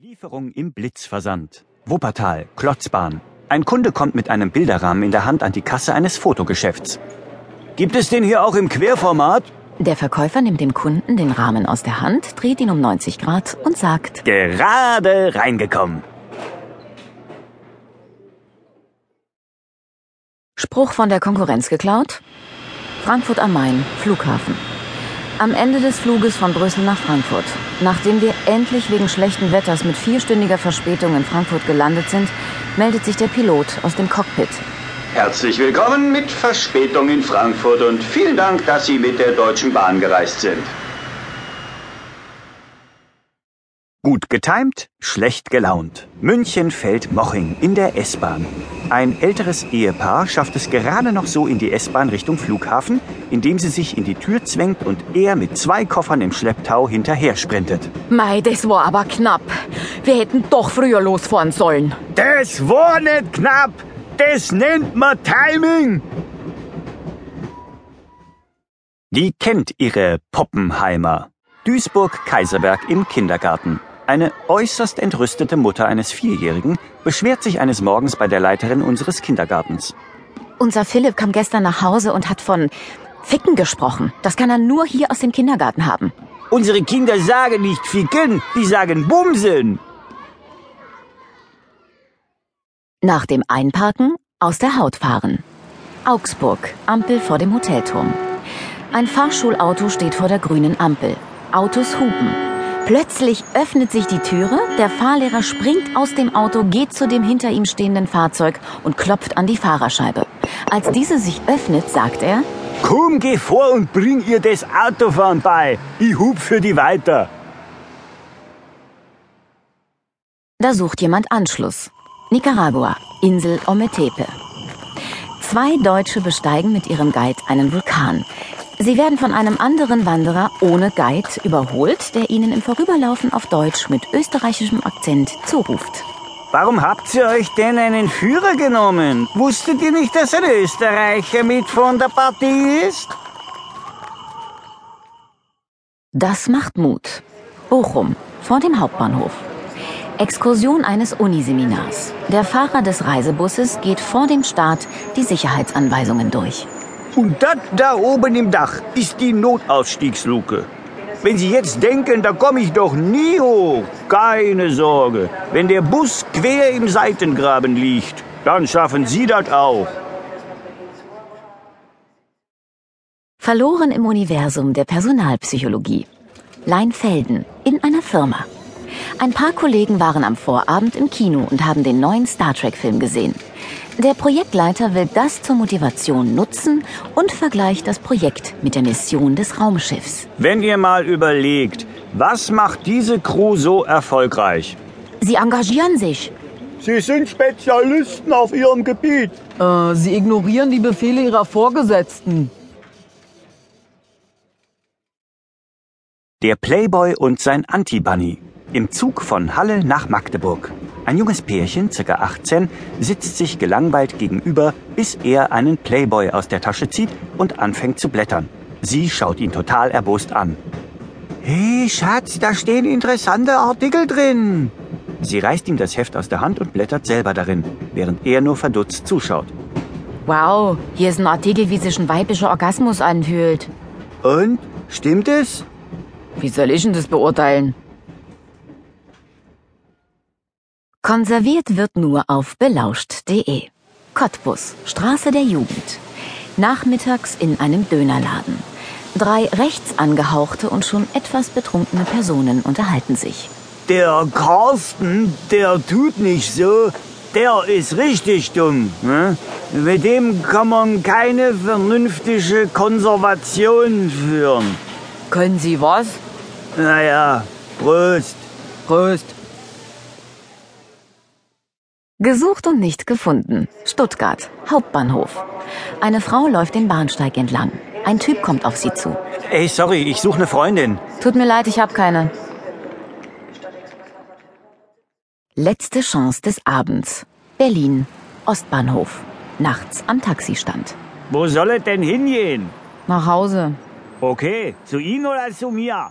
Lieferung im Blitzversand. Wuppertal, Klotzbahn. Ein Kunde kommt mit einem Bilderrahmen in der Hand an die Kasse eines Fotogeschäfts. Gibt es den hier auch im Querformat? Der Verkäufer nimmt dem Kunden den Rahmen aus der Hand, dreht ihn um 90 Grad und sagt, Gerade reingekommen. Spruch von der Konkurrenz geklaut? Frankfurt am Main, Flughafen. Am Ende des Fluges von Brüssel nach Frankfurt, nachdem wir endlich wegen schlechten Wetters mit vierstündiger Verspätung in Frankfurt gelandet sind, meldet sich der Pilot aus dem Cockpit. Herzlich willkommen mit Verspätung in Frankfurt und vielen Dank, dass Sie mit der Deutschen Bahn gereist sind. Gut getimt, schlecht gelaunt. München fällt Moching in der S-Bahn. Ein älteres Ehepaar schafft es gerade noch so in die S-Bahn Richtung Flughafen, indem sie sich in die Tür zwängt und er mit zwei Koffern im Schlepptau hinterher sprintet. Mei, das war aber knapp. Wir hätten doch früher losfahren sollen. Das war nicht knapp. Das nennt man Timing. Die kennt ihre Poppenheimer. Duisburg-Kaiserberg im Kindergarten. Eine äußerst entrüstete Mutter eines Vierjährigen beschwert sich eines Morgens bei der Leiterin unseres Kindergartens. Unser Philipp kam gestern nach Hause und hat von Ficken gesprochen. Das kann er nur hier aus dem Kindergarten haben. Unsere Kinder sagen nicht ficken, die sagen bumsen. Nach dem Einparken aus der Haut fahren. Augsburg, Ampel vor dem Hotelturm. Ein Fahrschulauto steht vor der grünen Ampel. Autos hupen. Plötzlich öffnet sich die Türe, der Fahrlehrer springt aus dem Auto, geht zu dem hinter ihm stehenden Fahrzeug und klopft an die Fahrerscheibe. Als diese sich öffnet, sagt er, Komm, geh vor und bring ihr das Autofahren bei. Ich hub für die weiter. Da sucht jemand Anschluss. Nicaragua, Insel Ometepe. Zwei Deutsche besteigen mit ihrem Guide einen Vulkan. Sie werden von einem anderen Wanderer ohne Guide überholt, der ihnen im Vorüberlaufen auf Deutsch mit österreichischem Akzent zuruft. Warum habt ihr euch denn einen Führer genommen? Wusstet ihr nicht, dass ein Österreicher mit von der Partie ist? Das macht Mut. Bochum, vor dem Hauptbahnhof. Exkursion eines Uniseminars. Der Fahrer des Reisebusses geht vor dem Start die Sicherheitsanweisungen durch. Und das da oben im Dach ist die Notausstiegsluke. Wenn Sie jetzt denken, da komme ich doch nie hoch, keine Sorge. Wenn der Bus quer im Seitengraben liegt, dann schaffen Sie das auch. Verloren im Universum der Personalpsychologie. Leinfelden in einer Firma. Ein paar Kollegen waren am Vorabend im Kino und haben den neuen Star Trek-Film gesehen. Der Projektleiter will das zur Motivation nutzen und vergleicht das Projekt mit der Mission des Raumschiffs. Wenn ihr mal überlegt, was macht diese Crew so erfolgreich? Sie engagieren sich. Sie sind Spezialisten auf ihrem Gebiet. Äh, sie ignorieren die Befehle ihrer Vorgesetzten. Der Playboy und sein Anti-Bunny. Im Zug von Halle nach Magdeburg. Ein junges Pärchen, circa 18, sitzt sich gelangweilt gegenüber, bis er einen Playboy aus der Tasche zieht und anfängt zu blättern. Sie schaut ihn total erbost an. Hey, Schatz, da stehen interessante Artikel drin. Sie reißt ihm das Heft aus der Hand und blättert selber darin, während er nur verdutzt zuschaut. Wow, hier ist ein Artikel, wie sich ein weiblicher Orgasmus anfühlt. Und? Stimmt es? Wie soll ich denn das beurteilen? Konserviert wird nur auf belauscht.de. Cottbus, Straße der Jugend. Nachmittags in einem Dönerladen. Drei rechtsangehauchte und schon etwas betrunkene Personen unterhalten sich. Der Carsten, der tut nicht so. Der ist richtig dumm. Ne? Mit dem kann man keine vernünftige Konservation führen. Können Sie was? Naja, Prost. Prost. Gesucht und nicht gefunden. Stuttgart, Hauptbahnhof. Eine Frau läuft den Bahnsteig entlang. Ein Typ kommt auf sie zu. Ey, sorry, ich suche eine Freundin. Tut mir leid, ich hab keine. Letzte Chance des Abends. Berlin, Ostbahnhof. Nachts am Taxistand. Wo soll es denn hingehen? Nach Hause. Okay, zu Ihnen oder zu mir?